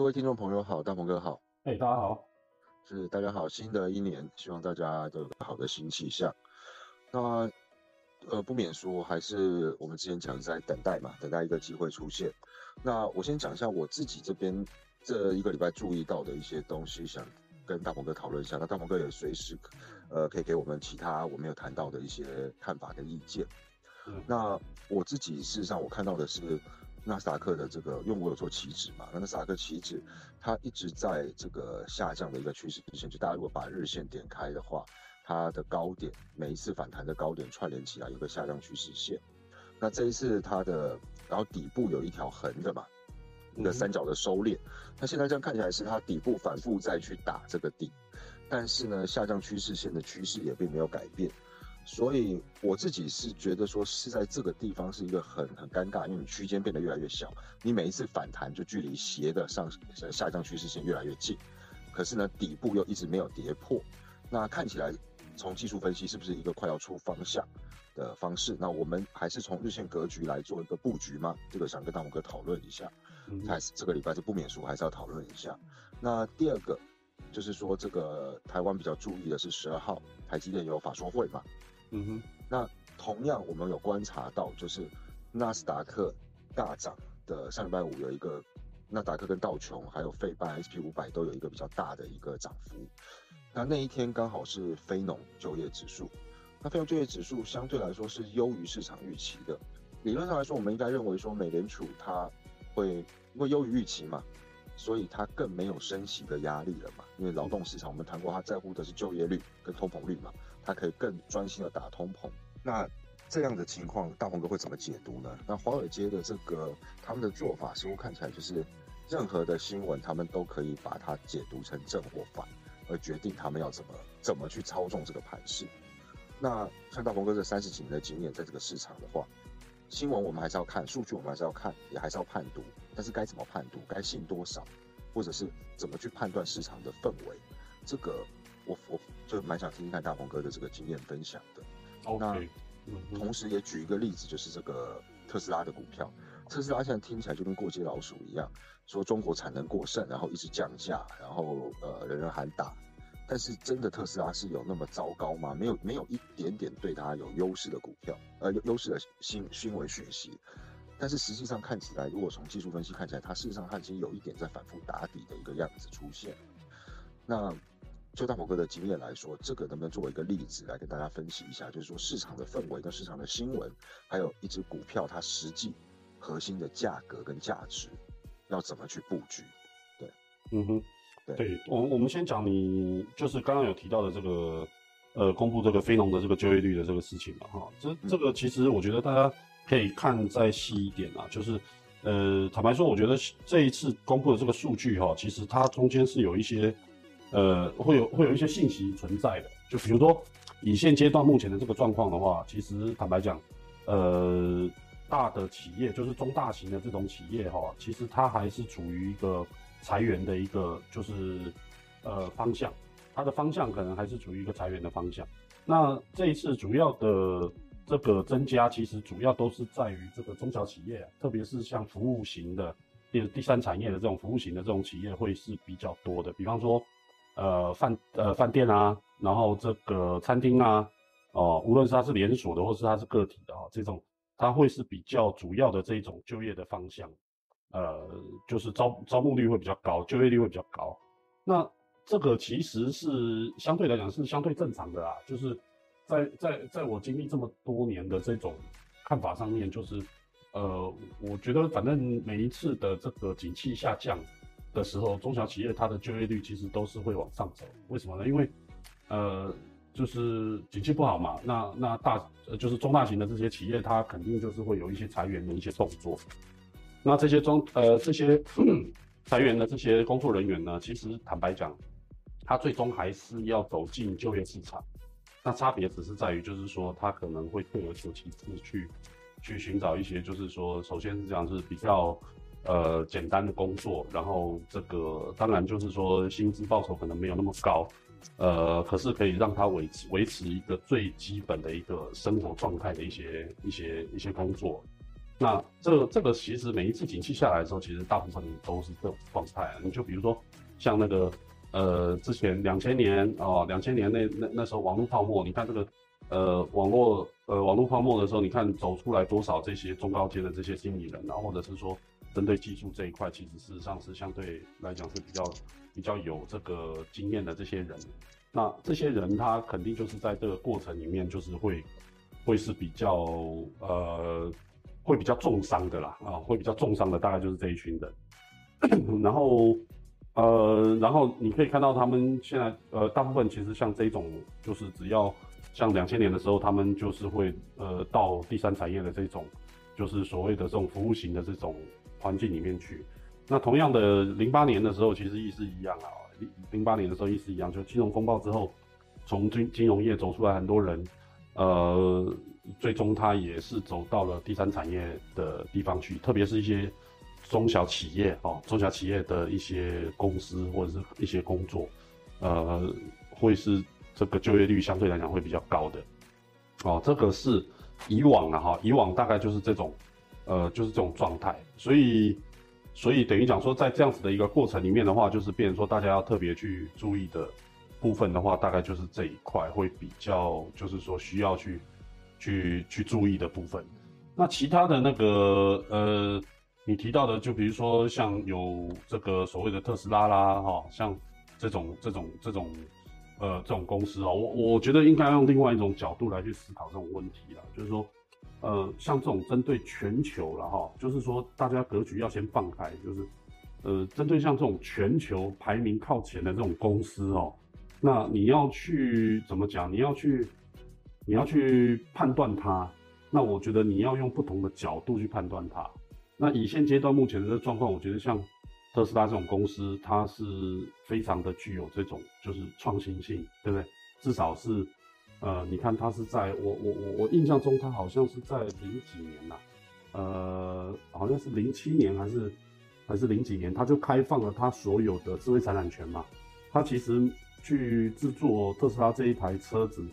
各位听众朋友好，大鹏哥好，哎，大家好，是大家好，新的一年，希望大家都有个好的新气象。那呃，不免说，还是我们之前讲在等待嘛，等待一个机会出现。那我先讲一下我自己这边这一个礼拜注意到的一些东西，想跟大鹏哥讨论一下。那大鹏哥也随时呃可以给我们其他我没有谈到的一些看法跟意见。那我自己事实上我看到的是。纳斯达克的这个，因为我有做期指嘛，那纳斯达克期指它一直在这个下降的一个趋势之前，就大家如果把日线点开的话，它的高点每一次反弹的高点串联起来有个下降趋势线，那这一次它的然后底部有一条横的嘛，一个三角的收敛，那现在这样看起来是它底部反复再去打这个底，但是呢下降趋势线的趋势也并没有改变。所以我自己是觉得说是在这个地方是一个很很尴尬，因为你区间变得越来越小，你每一次反弹就距离斜的上下降趋势线越来越近，可是呢底部又一直没有跌破，那看起来从技术分析是不是一个快要出方向的方式？那我们还是从日线格局来做一个布局吗？这个想跟大鹏哥讨论一下，还是这个礼拜是不免俗，还是要讨论一下。那第二个就是说这个台湾比较注意的是十二号台积电有法说会嘛？嗯哼，那同样我们有观察到，就是纳斯达克大涨的上礼拜五有一个，纳斯达克跟道琼还有费半 SP 五百都有一个比较大的一个涨幅。那那一天刚好是非农就业指数，那非农就业指数相对来说是优于市场预期的。理论上来说，我们应该认为说美联储它会因为优于预期嘛。所以它更没有升息的压力了嘛？因为劳动市场我们谈过，它在乎的是就业率跟通膨率嘛，它可以更专心的打通膨。那这样的情况，大鹏哥会怎么解读呢？那华尔街的这个他们的做法似乎看起来就是，任何的新闻他们都可以把它解读成正或反，而决定他们要怎么怎么去操纵这个盘势。那像大鹏哥这三十几年的经验，在这个市场的话。新闻我们还是要看，数据我们还是要看，也还是要判读。但是该怎么判读，该信多少，或者是怎么去判断市场的氛围，这个我我就蛮想听听看大鹏哥的这个经验分享的。那同时也举一个例子，就是这个特斯拉的股票，特斯拉现在听起来就跟过街老鼠一样，说中国产能过剩，然后一直降价，然后呃人人喊打。但是真的特斯拉是有那么糟糕吗？没有，没有一点点对它有优势的股票，呃，优势的新新闻讯息。但是实际上看起来，如果从技术分析看起来，它事实上它已经有一点在反复打底的一个样子出现。那就大鹏哥的经验来说，这个能不能作为一个例子来跟大家分析一下？就是说市场的氛围跟市场的新闻，还有一只股票它实际核心的价格跟价值，要怎么去布局？对，嗯哼。对我，我们先讲你就是刚刚有提到的这个，呃，公布这个非农的这个就业率的这个事情嘛，哈，这这个其实我觉得大家可以看再细一点啊，就是，呃，坦白说，我觉得这一次公布的这个数据哈，其实它中间是有一些，呃，会有会有一些信息存在的，就比如说以现阶段目前的这个状况的话，其实坦白讲，呃，大的企业就是中大型的这种企业哈，其实它还是处于一个。裁员的一个就是呃方向，它的方向可能还是处于一个裁员的方向。那这一次主要的这个增加，其实主要都是在于这个中小企业，特别是像服务型的第第三产业的这种服务型的这种企业会是比较多的。比方说呃饭呃饭店啊，然后这个餐厅啊，哦，无论是它是连锁的，或是它是个体的啊，这种它会是比较主要的这种就业的方向。呃，就是招招募率会比较高，就业率会比较高。那这个其实是相对来讲是相对正常的啦。就是在在在我经历这么多年的这种看法上面，就是呃，我觉得反正每一次的这个景气下降的时候，中小企业它的就业率其实都是会往上走。为什么呢？因为呃，就是景气不好嘛。那那大呃就是中大型的这些企业，它肯定就是会有一些裁员的一些动作。那这些中呃这些裁员的这些工作人员呢，其实坦白讲，他最终还是要走进就业市场。那差别只是在于，就是说他可能会退而求其次去去寻找一些，就是说，首先是这样是比较呃简单的工作，然后这个当然就是说薪资报酬可能没有那么高，呃，可是可以让他维持维持一个最基本的一个生活状态的一些一些一些工作。那这这个其实每一次景气下来的时候，其实大部分都是这种状态。你就比如说像那个呃之前两千年哦，两千年那那那时候网络泡沫，你看这个呃网络呃网络泡沫的时候，你看走出来多少这些中高阶的这些经理人，然后或者是说针对技术这一块，其实事实上是相对来讲是比较比较有这个经验的这些人。那这些人他肯定就是在这个过程里面就是会会是比较呃。会比较重伤的啦，啊，会比较重伤的大概就是这一群人，然后，呃，然后你可以看到他们现在，呃，大部分其实像这种，就是只要像两千年的时候，他们就是会，呃，到第三产业的这种，就是所谓的这种服务型的这种环境里面去。那同样的，零八年的时候其实意思一样啊，零零八年的时候意思一样，就金融风暴之后，从金金融业走出来很多人，呃。最终，他也是走到了第三产业的地方去，特别是一些中小企业哦，中小企业的一些公司或者是一些工作，呃，会是这个就业率相对来讲会比较高的哦。这个是以往啊哈，以往大概就是这种，呃，就是这种状态。所以，所以等于讲说，在这样子的一个过程里面的话，就是变成说大家要特别去注意的部分的话，大概就是这一块会比较，就是说需要去。去去注意的部分，那其他的那个呃，你提到的，就比如说像有这个所谓的特斯拉啦，哈，像这种这种这种呃这种公司哦，我我觉得应该用另外一种角度来去思考这种问题了，就是说，呃，像这种针对全球了哈，就是说大家格局要先放开，就是呃，针对像这种全球排名靠前的这种公司哦，那你要去怎么讲？你要去。你要去判断它，那我觉得你要用不同的角度去判断它。那以现阶段目前的这状况，我觉得像特斯拉这种公司，它是非常的具有这种就是创新性，对不对？至少是，呃，你看它是在我我我我印象中，它好像是在零几年呐，呃，好像是零七年还是还是零几年，它就开放了它所有的智慧财产权嘛。它其实去制作特斯拉这一台车子。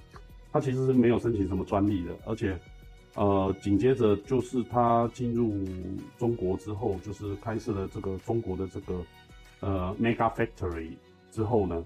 他其实是没有申请什么专利的，而且，呃，紧接着就是他进入中国之后，就是开设了这个中国的这个呃 Mega Factory 之后呢，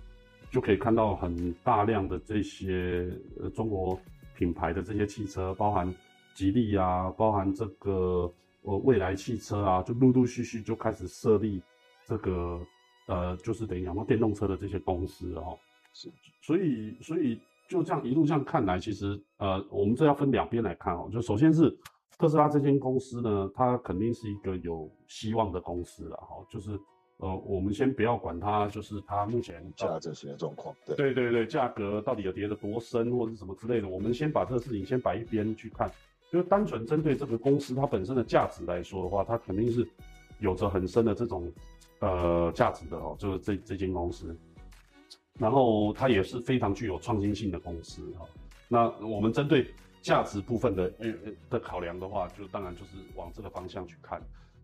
就可以看到很大量的这些呃中国品牌的这些汽车，包含吉利啊，包含这个呃未来汽车啊，就陆陆续续就开始设立这个呃，就是等于讲说电动车的这些公司哦，是，所以所以。就这样一路这样看来，其实呃，我们这要分两边来看哦。就首先是特斯拉这间公司呢，它肯定是一个有希望的公司了哈。就是呃，我们先不要管它，就是它目前价这些状况，对对对对，价格到底有跌得多深或者什么之类的，我们先把这个事情先摆一边去看。就单纯针对这个公司它本身的价值来说的话，它肯定是有着很深的这种呃价值的哦。就是这这间公司。然后它也是非常具有创新性的公司哈。那我们针对价值部分的呃的考量的话，就当然就是往这个方向去看。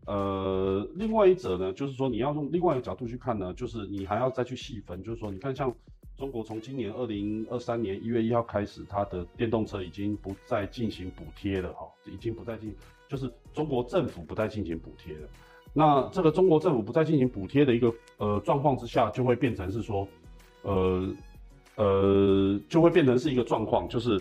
呃，另外一者呢，就是说你要用另外一个角度去看呢，就是你还要再去细分，就是说你看像中国从今年二零二三年一月一号开始，它的电动车已经不再进行补贴了哈，已经不再进，就是中国政府不再进行补贴了。那这个中国政府不再进行补贴的一个呃状况之下，就会变成是说。呃呃，就会变成是一个状况，就是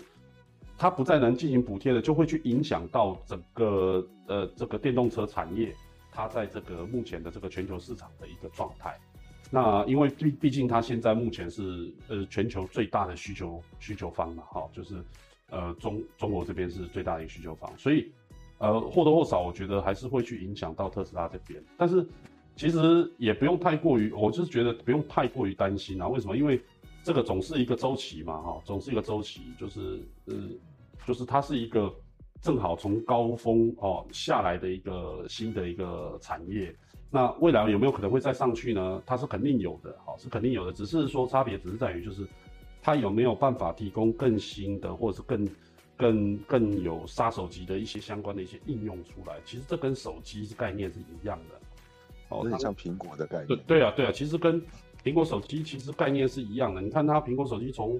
它不再能进行补贴了，就会去影响到整个呃这个电动车产业，它在这个目前的这个全球市场的一个状态。那因为毕毕竟它现在目前是呃全球最大的需求需求方嘛，哈，就是呃中中国这边是最大的一个需求方，所以呃或多或少我觉得还是会去影响到特斯拉这边，但是。其实也不用太过于，我就是觉得不用太过于担心啊。为什么？因为这个总是一个周期嘛，哈，总是一个周期，就是呃，就是它是一个正好从高峰哦下来的一个新的一个产业。那未来有没有可能会再上去呢？它是肯定有的，好，是肯定有的。只是说差别只是在于，就是它有没有办法提供更新的，或者是更更更有杀手级的一些相关的一些应用出来。其实这跟手机是概念是一样的。哦，有点像苹果的概念。对对啊，对啊，其实跟苹果手机其实概念是一样的。你看它苹果手机从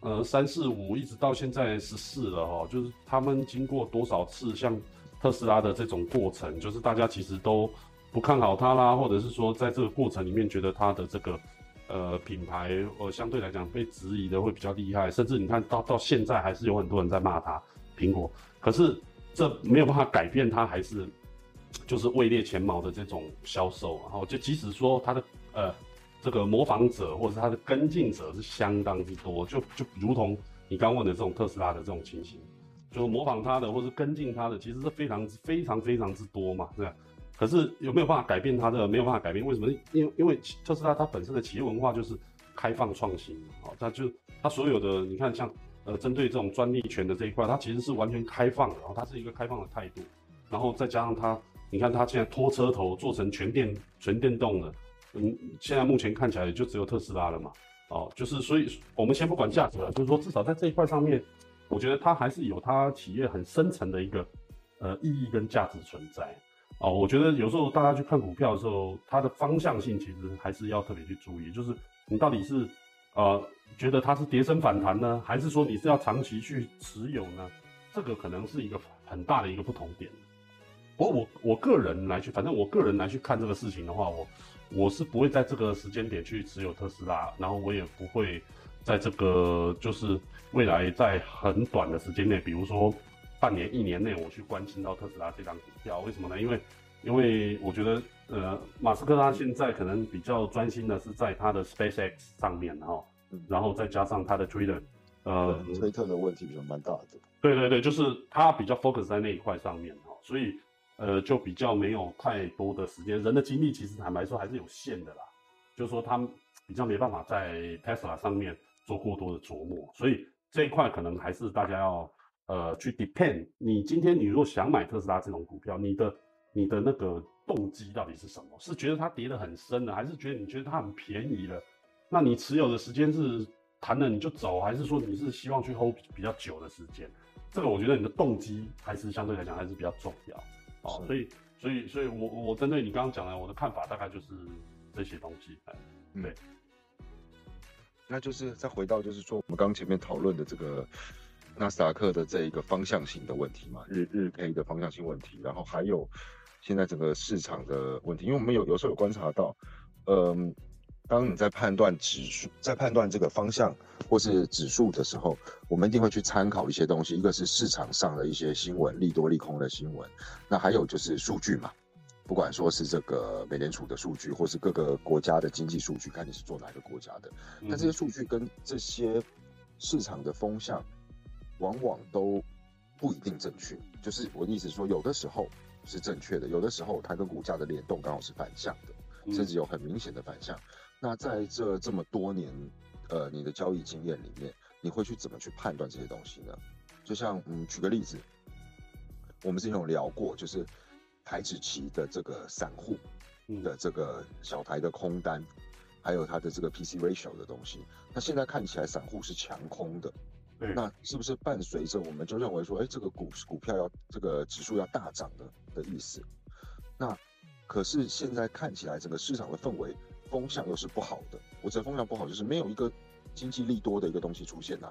呃三四五一直到现在十四了哈，就是他们经过多少次像特斯拉的这种过程，就是大家其实都不看好它啦，或者是说在这个过程里面觉得它的这个呃品牌呃相对来讲被质疑的会比较厉害，甚至你看到到现在还是有很多人在骂它苹果，可是这没有办法改变它还是就是位列前茅的这种销售，然后就即使说它的呃这个模仿者或者是它的跟进者是相当之多，就就如同你刚问的这种特斯拉的这种情形。就模仿他的，或是跟进他的，其实是非常非常非常之多嘛，对吧。可是有没有办法改变他的？没有办法改变，为什么？因因为特斯拉它本身的企业文化就是开放创新，哦，它就它所有的，你看像呃针对这种专利权的这一块，它其实是完全开放的，然后它是一个开放的态度，然后再加上它，你看它现在拖车头做成全电全电动的，嗯，现在目前看起来也就只有特斯拉了嘛，哦，就是所以我们先不管价格，就是说至少在这一块上面。我觉得它还是有它企业很深层的一个呃意义跟价值存在哦。我觉得有时候大家去看股票的时候，它的方向性其实还是要特别去注意，就是你到底是呃觉得它是跌升反弹呢，还是说你是要长期去持有呢？这个可能是一个很大的一个不同点。我我我个人来去，反正我个人来去看这个事情的话，我我是不会在这个时间点去持有特斯拉，然后我也不会。在这个就是未来在很短的时间内，比如说半年、一年内，我去关心到特斯拉这张股票，为什么呢？因为因为我觉得，呃，马斯克他现在可能比较专心的是在他的 SpaceX 上面哈，然后再加上他的 Twitter，呃，推特的问题比较蛮大的。对对对，就是他比较 focus 在那一块上面哈，所以呃，就比较没有太多的时间，人的精力其实坦白说还是有限的啦，就是说他比较没办法在 Tesla 上面。做过多的琢磨，所以这一块可能还是大家要呃去 depend。你今天你如果想买特斯拉这种股票，你的你的那个动机到底是什么？是觉得它跌得很深了，还是觉得你觉得它很便宜了？那你持有的时间是谈了你就走，还是说你是希望去 hold 比较久的时间？这个我觉得你的动机还是相对来讲还是比较重要哦。所以所以所以我我针对你刚刚讲的我的看法大概就是这些东西，哎，对。那就是再回到，就是说我们刚前面讨论的这个纳斯达克的这一个方向性的问题嘛，日日 K 的方向性问题，然后还有现在整个市场的问题，因为我们有有时候有观察到，嗯，当你在判断指数，在判断这个方向或是指数的时候，我们一定会去参考一些东西，一个是市场上的一些新闻，利多利空的新闻，那还有就是数据嘛。不管说是这个美联储的数据，或是各个国家的经济数据，看你是做哪个国家的，但这些数据跟这些市场的风向，往往都不一定正确。就是我的意思说，有的时候是正确的，有的时候它跟股价的联动刚好是反向的，甚至有很明显的反向。那在这这么多年，呃，你的交易经验里面，你会去怎么去判断这些东西呢？就像嗯，举个例子，我们之前有聊过，就是。台指期的这个散户的这个小台的空单，还有它的这个 PC ratio 的东西，那现在看起来散户是强空的，那是不是伴随着我们就认为说，哎，这个股股票要这个指数要大涨的的意思？那可是现在看起来整个市场的氛围风向又是不好的。我这风向不好，就是没有一个经济利多的一个东西出现呐，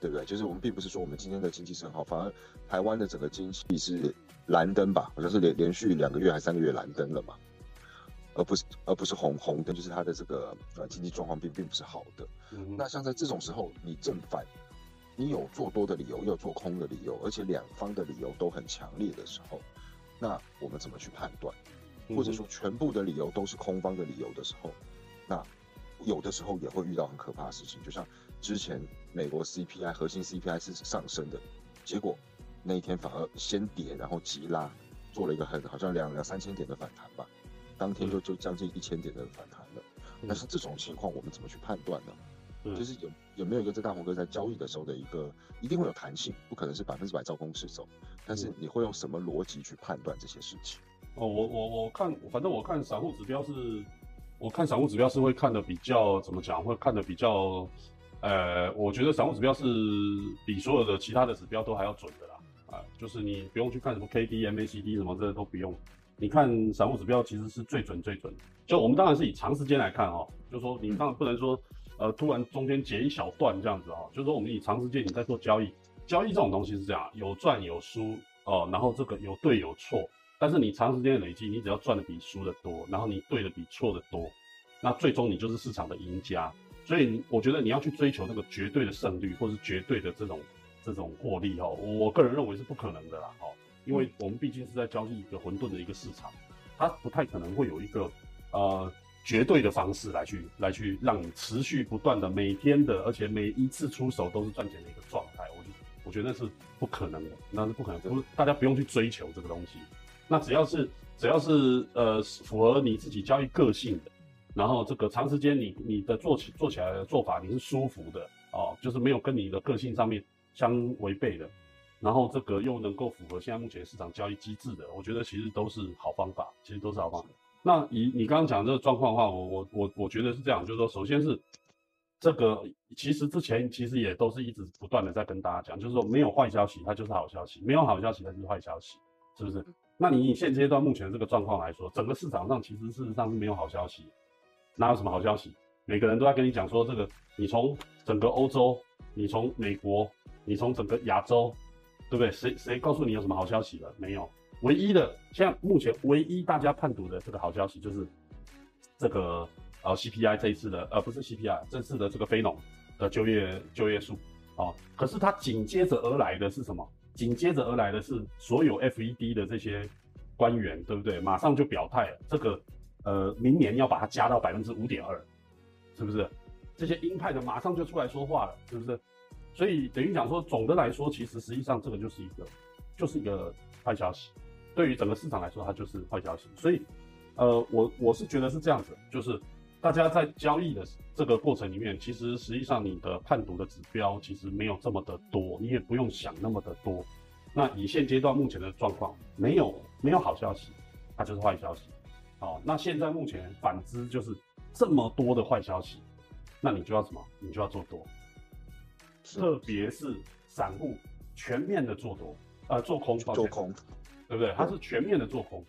对不对？就是我们并不是说我们今天的经济是很好，反而台湾的整个经济是。蓝灯吧，好像是连连续两个月还三个月蓝灯了嘛，而不是而不是红红灯，就是它的这个呃经济状况并并不是好的。那像在这种时候，你正反，你有做多的理由，有做空的理由，而且两方的理由都很强烈的时候，那我们怎么去判断？或者说全部的理由都是空方的理由的时候，那有的时候也会遇到很可怕的事情，就像之前美国 CPI 核心 CPI 是上升的结果。那一天反而先跌，然后急拉，做了一个很好像两两三千点的反弹吧，当天就就将近一千点的反弹了。但是这种情况我们怎么去判断呢？就是有有没有一个在大红哥在交易的时候的一个一定会有弹性，不可能是百分之百照公式走。但是你会用什么逻辑去判断这些事情？哦，我我我看，反正我看散户指标是，我看散户指标是会看的比较怎么讲，会看的比较，呃，我觉得散户指标是比所有的其他的指标都还要准的啦。啊，就是你不用去看什么 K D M A C D 什么，这都不用。你看散户指标其实是最准最准。就我们当然是以长时间来看哈，就是说你当然不能说，呃，突然中间截一小段这样子哈。就是说我们以长时间你在做交易，交易这种东西是这样，有赚有输，哦，然后这个有对有错，但是你长时间累积，你只要赚的比输的多，然后你对的比错的多，那最终你就是市场的赢家。所以我觉得你要去追求那个绝对的胜率，或是绝对的这种这种获利哦，我个人认为是不可能的啦哦，因为我们毕竟是在交易一个混沌的一个市场，它不太可能会有一个呃绝对的方式来去来去让你持续不断的每天的，而且每一次出手都是赚钱的一个状态。我我觉得那是不可能的，那是不可能，不大家不用去追求这个东西。那只要是只要是呃符合你自己交易个性的。然后这个长时间你你的做起做起来的做法你是舒服的哦，就是没有跟你的个性上面相违背的，然后这个又能够符合现在目前市场交易机制的，我觉得其实都是好方法，其实都是好方法。那以你刚刚讲这个状况的话，我我我我觉得是这样，就是说，首先是这个其实之前其实也都是一直不断的在跟大家讲，就是说没有坏消息它就是好消息，没有好消息它就是坏消息，是不是？那你以现阶段目前这个状况来说，整个市场上其实事实上是没有好消息。哪有什么好消息？每个人都在跟你讲说这个，你从整个欧洲，你从美国，你从整个亚洲，对不对？谁谁告诉你有什么好消息了？没有。唯一的，现在目前唯一大家判读的这个好消息就是这个呃 CPI 这一次的呃不是 CPI 这次的这个非农的就业就业数啊。可是它紧接着而来的是什么？紧接着而来的是所有 FED 的这些官员，对不对？马上就表态了，这个。呃，明年要把它加到百分之五点二，是不是？这些鹰派的马上就出来说话了，是不是？所以等于讲说，总的来说，其实实际上这个就是一个，就是一个坏消息，对于整个市场来说，它就是坏消息。所以，呃，我我是觉得是这样子，就是大家在交易的这个过程里面，其实实际上你的判读的指标其实没有这么的多，你也不用想那么的多。那以现阶段目前的状况，没有没有好消息，它就是坏消息。好，那现在目前反之就是这么多的坏消息，那你就要什么？你就要做多，特别是散户全面的做多，呃，做空，做空，对不对？它是全面的做空，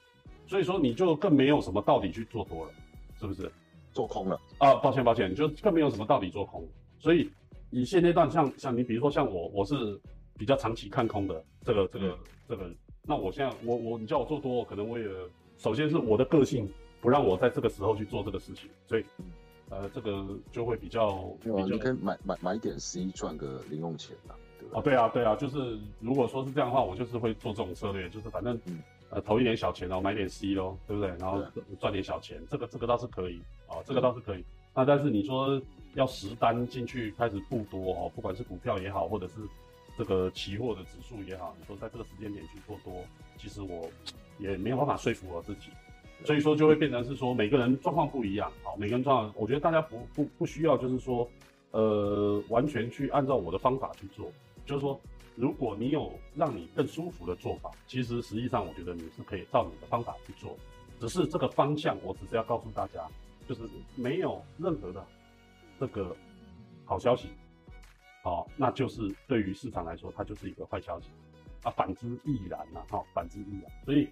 所以说你就更没有什么道理去做多了，是不是？做空了啊？抱歉，抱歉，就更没有什么道理做空。所以以现阶段，像像你，比如说像我，我是比较长期看空的，这个这个这个，那我现在我我你叫我做多，可能我也。首先是我的个性不让我在这个时候去做这个事情，所以，呃，这个就会比较，你可以买买买一点 C 赚个零用钱啊，对吧？哦，对啊，对啊，就是如果说是这样的话，我就是会做这种策略，就是反正呃投一点小钱哦，买点 C 咯，对不对？然后赚点小钱，这个这个倒是可以啊，这个倒是可以。那但是你说要实单进去开始布多哦，不管是股票也好，或者是这个期货的指数也好，你说在这个时间点去做多，其实我。也没有办法说服我自己，所以说就会变成是说每个人状况不一样，好，每个人状况，我觉得大家不不不需要就是说，呃，完全去按照我的方法去做，就是说，如果你有让你更舒服的做法，其实实际上我觉得你是可以照你的方法去做，只是这个方向，我只是要告诉大家，就是没有任何的这个好消息，好，那就是对于市场来说，它就是一个坏消息。啊，反之亦然呐，哈，反之亦然。所以，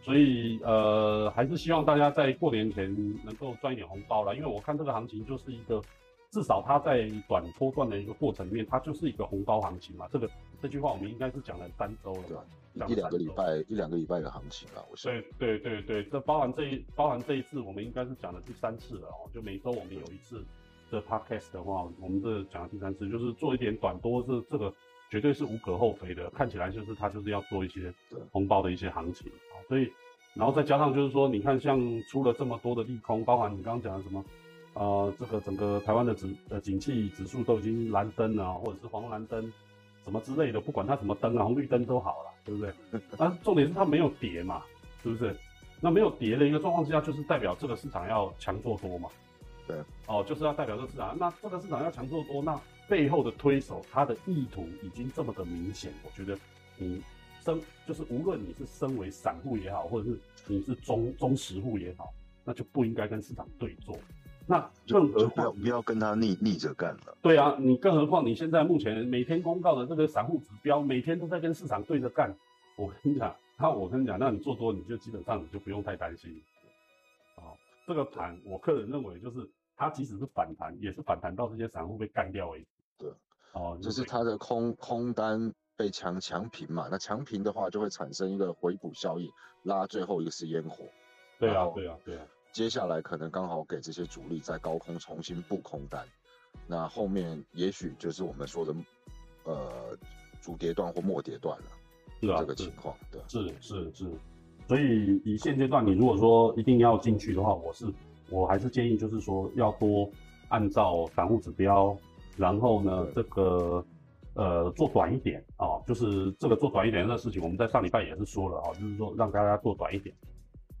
所以，呃，还是希望大家在过年前能够赚一点红包了，因为我看这个行情就是一个，至少它在短波段的一个过程里面，它就是一个红包行情嘛。这个这句话我们应该是讲了三周了，对吧？一两个礼拜，一两个礼拜的行情了，我想。对对对对，这包含这一包含这一次，我们应该是讲了第三次了哦。就每周我们有一次的 podcast 的话，我们这讲了第三次，就是做一点短多是这个。绝对是无可厚非的，看起来就是它就是要做一些红包的一些行情啊，所以，然后再加上就是说，你看像出了这么多的利空，包含你刚刚讲的什么，呃，这个整个台湾的指呃景气指数都已经蓝灯了，或者是黄蓝灯，什么之类的，不管它什么灯啊，红绿灯都好了，对不对？啊，重点是它没有跌嘛，是不是？那没有跌的一个状况之下，就是代表这个市场要强做多嘛，对，哦，就是要代表这个市场，那这个市场要强做多，那。背后的推手，他的意图已经这么的明显，我觉得你身就是无论你是身为散户也好，或者是你是中中实户也好，那就不应该跟市场对坐。那更何况不要跟他逆逆着干了。对啊，你更何况你现在目前每天公告的这个散户指标，每天都在跟市场对着干。我跟你讲，那我跟你讲，那你做多你就基本上你就不用太担心。啊，这个盘我个人认为就是它即使是反弹，也是反弹到这些散户被干掉为止。对，哦，就是它的空空单被强强平嘛，那强平的话就会产生一个回补效应，拉最后一个是烟火。对啊，对啊，对啊。接下来可能刚好给这些主力在高空重新布空单，那后面也许就是我们说的，呃，主跌段或末跌段了。是啊，这个情况，对，是是是。所以以现阶段，你如果说一定要进去的话，我是我还是建议就是说要多按照散户指标，然后呢，这个呃做短一点啊，就是这个做短一点的事情，我们在上礼拜也是说了啊，就是说让大家做短一点。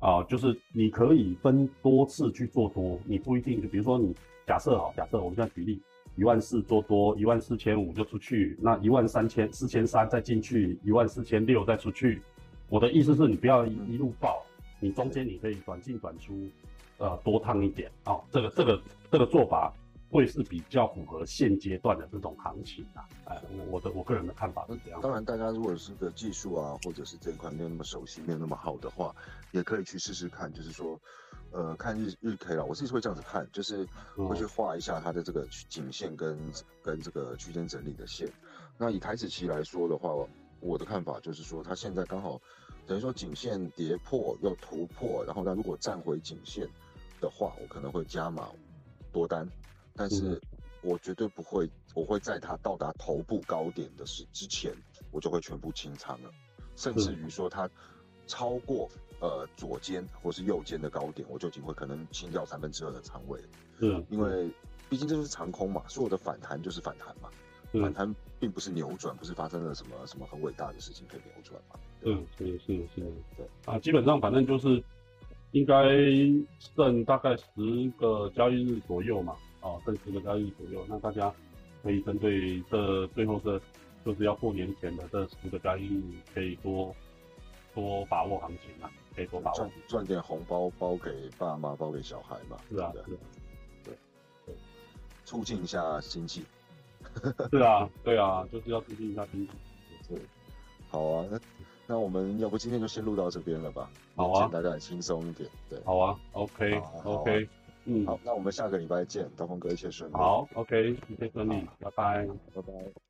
啊，就是你可以分多次去做多，你不一定，就比如说你假设好，假设我们现在举例，一万四做多，一万四千五就出去，那一万三千四千三再进去，一万四千六再出去。我的意思是你不要一路爆，你中间你可以短进短出，呃，多烫一点啊，这个这个这个做法。会是比较符合现阶段的这种行情啊，哎，我的我个人的看法是这样。当然，大家如果是个技术啊，或者是这一块没有那么熟悉、没有那么好的话，也可以去试试看。就是说，呃，看日日 K 了，我自己会这样子看，就是会去画一下它的这个颈线跟跟这个区间整理的线。那以台子期来说的话，我的看法就是说，它现在刚好等于说颈线跌破又突破，然后它如果站回颈线的话，我可能会加码多单。但是我绝对不会，我会在它到达头部高点的时之前，我就会全部清仓了，甚至于说它超过呃左肩或是右肩的高点，我就已经会可能清掉三分之二的仓位。嗯，因为毕竟这就是长空嘛，所有的反弹就是反弹嘛，反弹并不是扭转，不是发生了什么什么很伟大的事情可以扭转嘛。嗯，是是是，对啊，基本上反正就是应该剩大概十个交易日左右嘛。哦，这十个交易左右，那大家可以针对这最后这就是要过年前的这十个交易日，可以多多把握行情啊，可以多把握赚赚点红包，包给爸妈，包给小孩嘛，是啊，对对？对，促进一下经济，是啊，对啊，就是要促进一下经济，对，好啊，那那我们要不今天就先录到这边了吧？好啊，大家轻松一点，对，好啊，OK OK。嗯，好，那我们下个礼拜见，刀锋哥一切顺利。好，OK，一切顺利，拜拜，拜拜。